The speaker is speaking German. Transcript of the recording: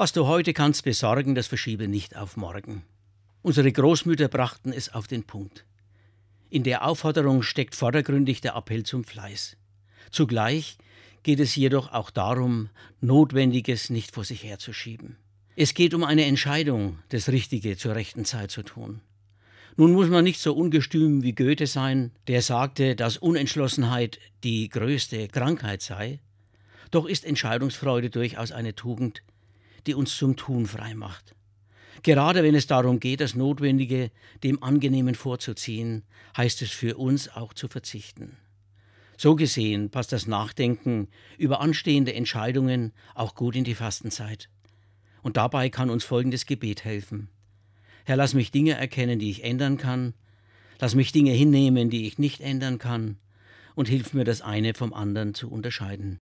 Was du heute kannst besorgen, das verschiebe nicht auf morgen. Unsere Großmütter brachten es auf den Punkt. In der Aufforderung steckt vordergründig der Appell zum Fleiß. Zugleich geht es jedoch auch darum, Notwendiges nicht vor sich herzuschieben. Es geht um eine Entscheidung, das Richtige zur rechten Zeit zu tun. Nun muss man nicht so ungestüm wie Goethe sein, der sagte, dass Unentschlossenheit die größte Krankheit sei. Doch ist Entscheidungsfreude durchaus eine Tugend, die uns zum Tun frei macht. Gerade wenn es darum geht, das Notwendige dem Angenehmen vorzuziehen, heißt es für uns auch zu verzichten. So gesehen passt das Nachdenken über anstehende Entscheidungen auch gut in die Fastenzeit. Und dabei kann uns folgendes Gebet helfen. Herr, lass mich Dinge erkennen, die ich ändern kann, lass mich Dinge hinnehmen, die ich nicht ändern kann, und hilf mir das eine vom anderen zu unterscheiden.